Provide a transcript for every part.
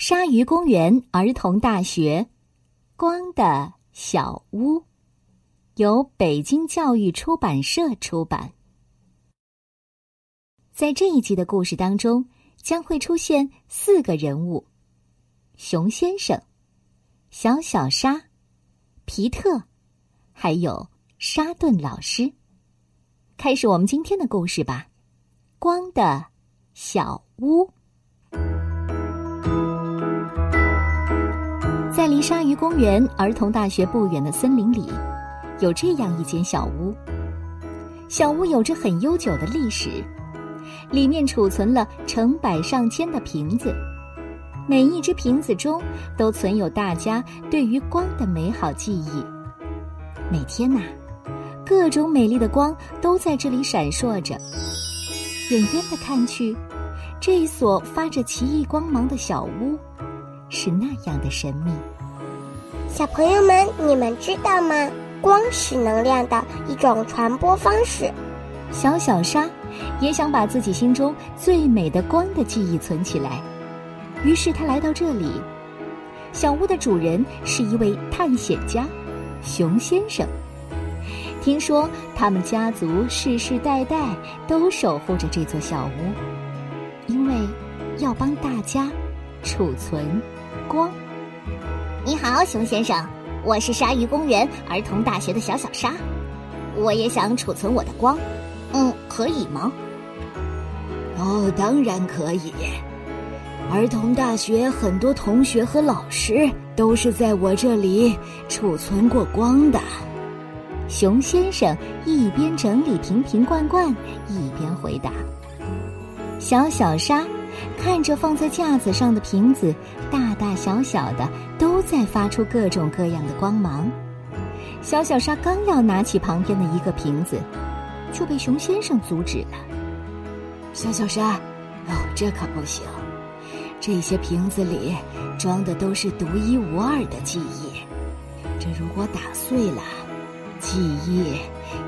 鲨鱼公园儿童大学，光的小屋，由北京教育出版社出版。在这一集的故事当中，将会出现四个人物：熊先生、小小鲨、皮特，还有沙顿老师。开始我们今天的故事吧，《光的小屋》。鲨鱼公园儿童大学不远的森林里，有这样一间小屋。小屋有着很悠久的历史，里面储存了成百上千的瓶子，每一只瓶子中都存有大家对于光的美好记忆。每天呐，各种美丽的光都在这里闪烁着。远远的看去，这一所发着奇异光芒的小屋。是那样的神秘。小朋友们，你们知道吗？光是能量的一种传播方式。小小沙也想把自己心中最美的光的记忆存起来，于是他来到这里。小屋的主人是一位探险家，熊先生。听说他们家族世世代代都守护着这座小屋，因为要帮大家储存。光，你好，熊先生，我是鲨鱼公园儿童大学的小小鲨，我也想储存我的光，嗯，可以吗？哦，当然可以。儿童大学很多同学和老师都是在我这里储存过光的。熊先生一边整理瓶瓶罐罐，一边回答：“小小沙。”看着放在架子上的瓶子，大大小小的都在发出各种各样的光芒。小小沙刚要拿起旁边的一个瓶子，就被熊先生阻止了。小小沙，哦，这可不行！这些瓶子里装的都是独一无二的记忆，这如果打碎了，记忆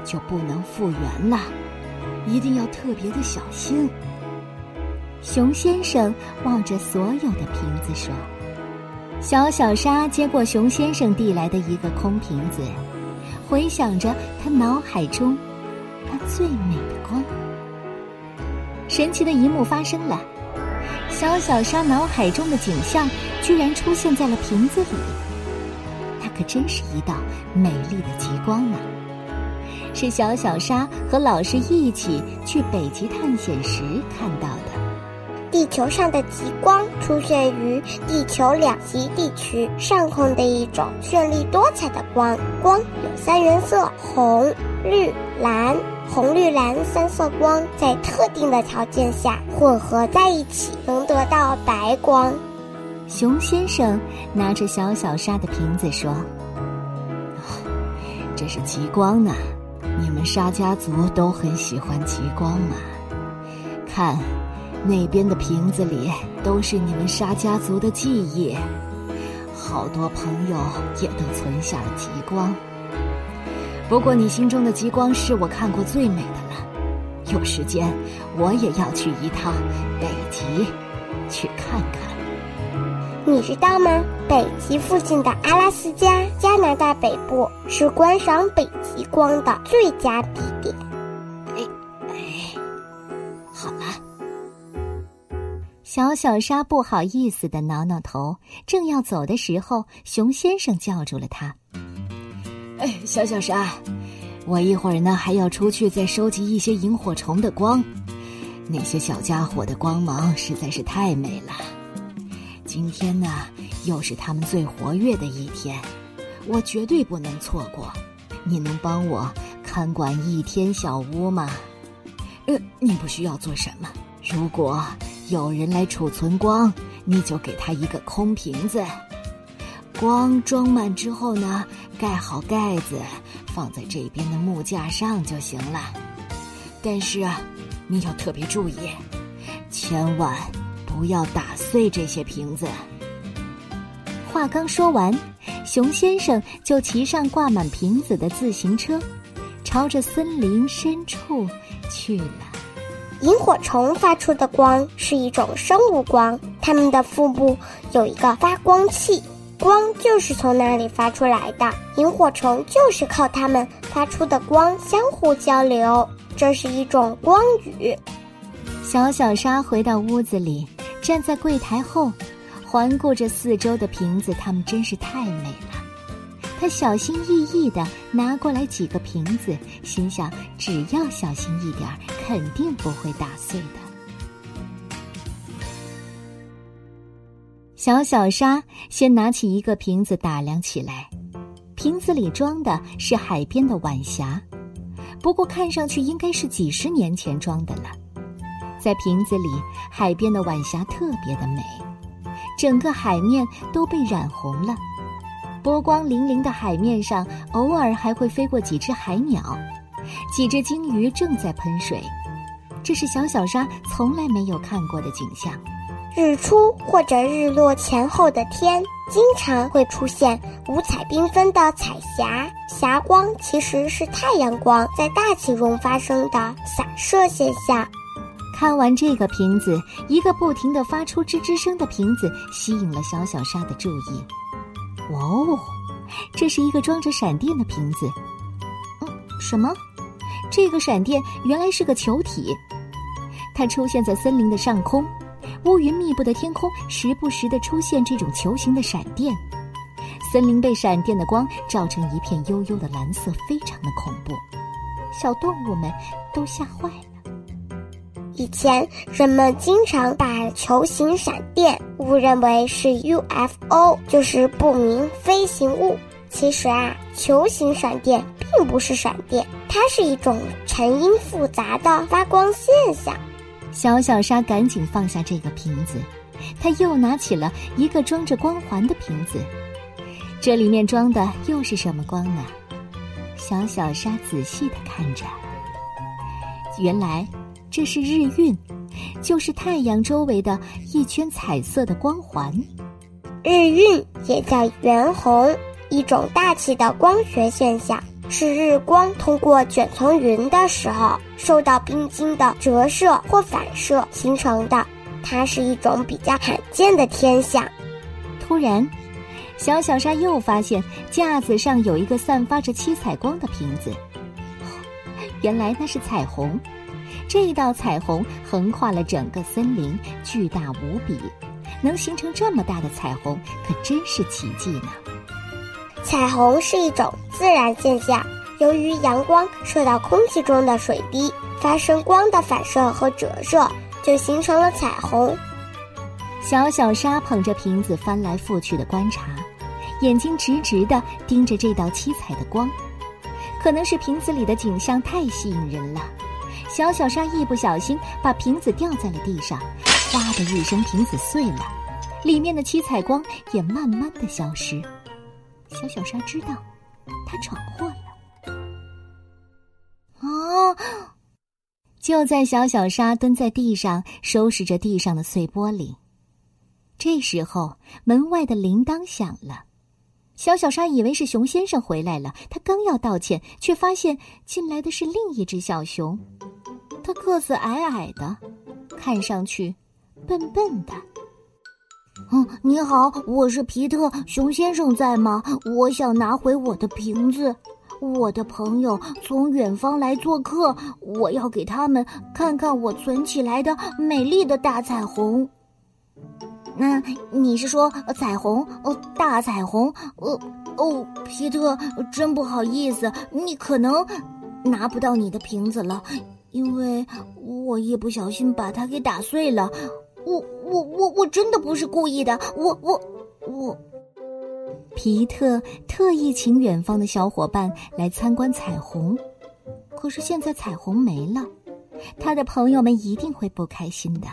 就不能复原了，一定要特别的小心。熊先生望着所有的瓶子说：“小小沙接过熊先生递来的一个空瓶子，回想着他脑海中那最美的光。神奇的一幕发生了，小小沙脑海中的景象居然出现在了瓶子里。那可真是一道美丽的极光呢！是小小沙和老师一起去北极探险时看到的。”地球上的极光出现于地球两极地区上空的一种绚丽多彩的光。光有三原色：红、绿、蓝。红、绿、蓝三色光在特定的条件下混合在一起，能得到白光。熊先生拿着小小沙的瓶子说：“这是极光呢，你们沙家族都很喜欢极光嘛？看。”那边的瓶子里都是你们沙家族的记忆，好多朋友也都存下了极光。不过你心中的极光是我看过最美的了。有时间我也要去一趟北极，去看看。你知道吗？北极附近的阿拉斯加，加拿大北部是观赏北极光的最佳地小小沙不好意思的挠挠头，正要走的时候，熊先生叫住了他：“哎，小小沙，我一会儿呢还要出去再收集一些萤火虫的光，那些小家伙的光芒实在是太美了。今天呢又是他们最活跃的一天，我绝对不能错过。你能帮我看管一天小屋吗？呃，你不需要做什么，如果……”有人来储存光，你就给他一个空瓶子，光装满之后呢，盖好盖子，放在这边的木架上就行了。但是啊，你要特别注意，千万不要打碎这些瓶子。话刚说完，熊先生就骑上挂满瓶子的自行车，朝着森林深处去了。萤火虫发出的光是一种生物光，它们的腹部有一个发光器，光就是从那里发出来的。萤火虫就是靠它们发出的光相互交流，这是一种光语。小小沙回到屋子里，站在柜台后，环顾着四周的瓶子，它们真是太美了。他小心翼翼地拿过来几个瓶子，心想：只要小心一点儿，肯定不会打碎的。小小沙先拿起一个瓶子打量起来，瓶子里装的是海边的晚霞，不过看上去应该是几十年前装的了。在瓶子里，海边的晚霞特别的美，整个海面都被染红了。波光粼粼的海面上，偶尔还会飞过几只海鸟，几只鲸鱼正在喷水。这是小小鲨从来没有看过的景象。日出或者日落前后的天，经常会出现五彩缤纷的彩霞。霞光其实是太阳光在大气中发生的散射现象。看完这个瓶子，一个不停的发出吱吱声的瓶子吸引了小小鲨的注意。哇哦，这是一个装着闪电的瓶子。嗯，什么？这个闪电原来是个球体，它出现在森林的上空，乌云密布的天空时不时的出现这种球形的闪电，森林被闪电的光照成一片幽幽的蓝色，非常的恐怖，小动物们都吓坏了。以前人们经常把球形闪电误认为是 UFO，就是不明飞行物。其实啊，球形闪电并不是闪电，它是一种成因复杂的发光现象。小小沙赶紧放下这个瓶子，他又拿起了一个装着光环的瓶子，这里面装的又是什么光呢？小小沙仔细的看着，原来。这是日晕，就是太阳周围的一圈彩色的光环。日晕也叫圆红，一种大气的光学现象，是日光通过卷层云的时候受到冰晶的折射或反射形成的。它是一种比较罕见的天象。突然，小小沙又发现架子上有一个散发着七彩光的瓶子，原来那是彩虹。这道彩虹横跨了整个森林，巨大无比，能形成这么大的彩虹，可真是奇迹呢。彩虹是一种自然现象，由于阳光射到空气中的水滴发生光的反射和折射，就形成了彩虹。小小沙捧着瓶子翻来覆去的观察，眼睛直直的盯着这道七彩的光，可能是瓶子里的景象太吸引人了。小小沙一不小心把瓶子掉在了地上，哗的一声，瓶子碎了，里面的七彩光也慢慢的消失。小小沙知道，他闯祸了。啊！就在小小沙蹲在地上收拾着地上的碎玻璃，这时候门外的铃铛响了。小小沙以为是熊先生回来了，他刚要道歉，却发现进来的是另一只小熊。他个子矮矮的，看上去笨笨的。嗯，你好，我是皮特。熊先生在吗？我想拿回我的瓶子。我的朋友从远方来做客，我要给他们看看我存起来的美丽的大彩虹。那你是说彩虹？哦，大彩虹？哦哦，皮特，真不好意思，你可能拿不到你的瓶子了。因为我一不小心把它给打碎了，我我我我真的不是故意的，我我我。皮特特意请远方的小伙伴来参观彩虹，可是现在彩虹没了，他的朋友们一定会不开心的。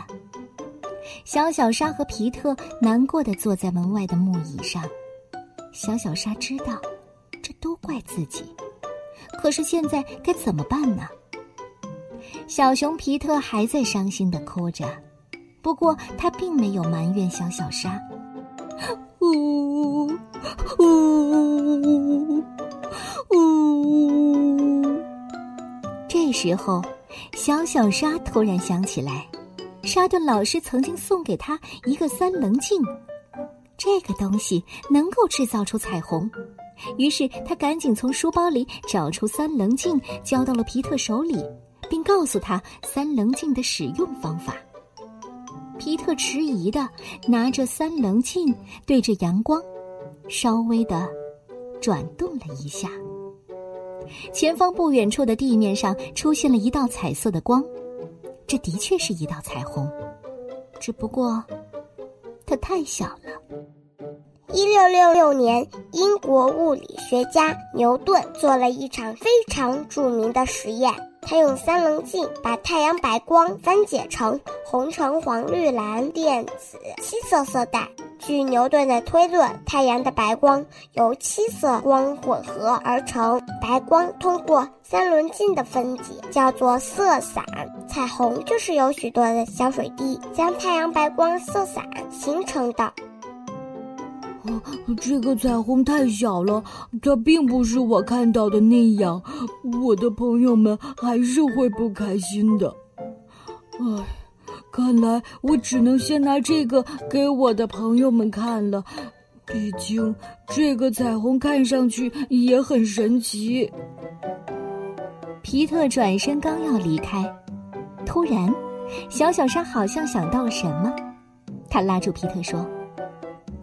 小小沙和皮特难过的坐在门外的木椅上，小小沙知道，这都怪自己，可是现在该怎么办呢？小熊皮特还在伤心的哭着，不过他并没有埋怨小小沙。呜呜呜呜呜呜呜！这时候，小小沙突然想起来，沙顿老师曾经送给他一个三棱镜，这个东西能够制造出彩虹。于是他赶紧从书包里找出三棱镜，交到了皮特手里，并告诉他三棱镜的使用方法。皮特迟疑的拿着三棱镜对着阳光，稍微的转动了一下。前方不远处的地面上出现了一道彩色的光，这的确是一道彩虹，只不过它太小了。一六六六年，英国物理学家牛顿做了一场非常著名的实验。他用三棱镜把太阳白光分解成红、橙、黄、绿、蓝、靛、紫七色色带。据牛顿的推论，太阳的白光由七色光混合而成，白光通过三棱镜的分解叫做色散。彩虹就是由许多的小水滴将太阳白光色散形成的。这个彩虹太小了，它并不是我看到的那样，我的朋友们还是会不开心的。唉，看来我只能先拿这个给我的朋友们看了，毕竟这个彩虹看上去也很神奇。皮特转身刚要离开，突然，小小沙好像想到了什么，他拉住皮特说。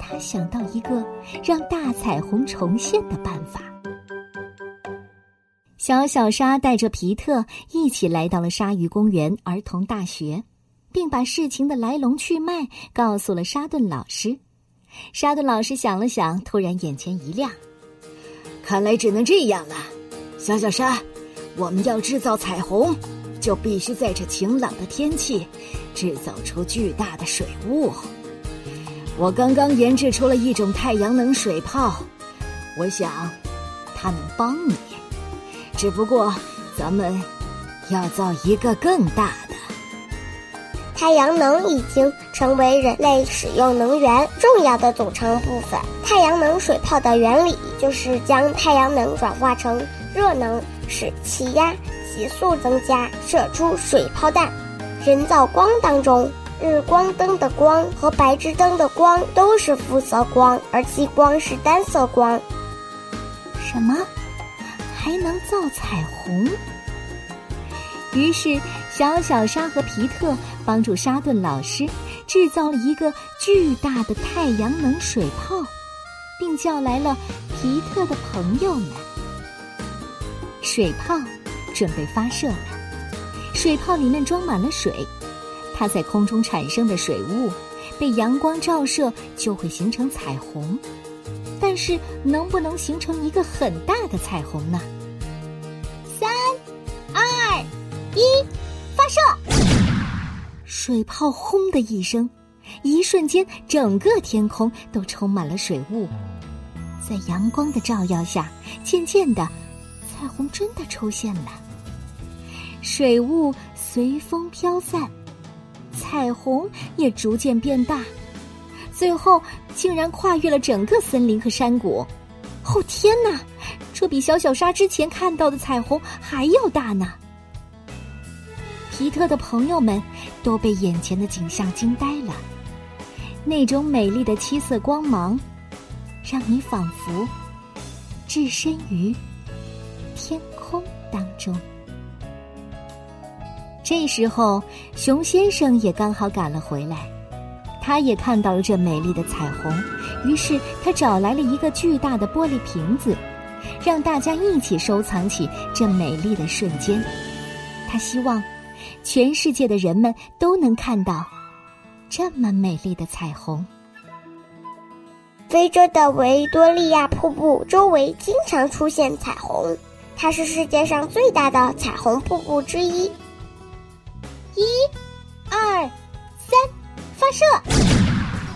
他想到一个让大彩虹重现的办法。小小沙带着皮特一起来到了鲨鱼公园儿童大学，并把事情的来龙去脉告诉了沙顿老师。沙顿老师想了想，突然眼前一亮：“看来只能这样了，小小沙，我们要制造彩虹，就必须在这晴朗的天气制造出巨大的水雾。”我刚刚研制出了一种太阳能水泡，我想它能帮你。只不过咱们要造一个更大的。太阳能已经成为人类使用能源重要的组成部分。太阳能水泡的原理就是将太阳能转化成热能，使气压急速增加，射出水泡弹。人造光当中。日光灯的光和白炽灯的光都是肤色光，而激光是单色光。什么？还能造彩虹？于是，小小沙和皮特帮助沙顿老师制造了一个巨大的太阳能水泡，并叫来了皮特的朋友们。水泡准备发射了，水泡里面装满了水。它在空中产生的水雾，被阳光照射就会形成彩虹，但是能不能形成一个很大的彩虹呢？三、二、一，发射！水泡轰的一声，一瞬间，整个天空都充满了水雾。在阳光的照耀下，渐渐的，彩虹真的出现了。水雾随风飘散。彩虹也逐渐变大，最后竟然跨越了整个森林和山谷。哦天哪，这比小小沙之前看到的彩虹还要大呢！皮特的朋友们都被眼前的景象惊呆了。那种美丽的七色光芒，让你仿佛置身于天空当中。这时候，熊先生也刚好赶了回来，他也看到了这美丽的彩虹，于是他找来了一个巨大的玻璃瓶子，让大家一起收藏起这美丽的瞬间。他希望全世界的人们都能看到这么美丽的彩虹。非洲的维多利亚瀑布周围经常出现彩虹，它是世界上最大的彩虹瀑布之一。一、二、三，发射！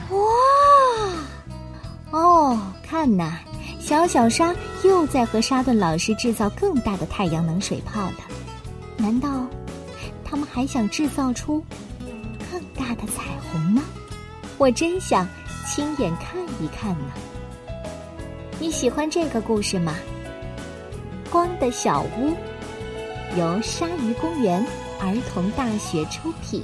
哇！哦，看呐，小小沙又在和沙顿老师制造更大的太阳能水泡了。难道他们还想制造出更大的彩虹吗？我真想亲眼看一看呢。你喜欢这个故事吗？光的小屋，由鲨鱼公园。儿童大学出品。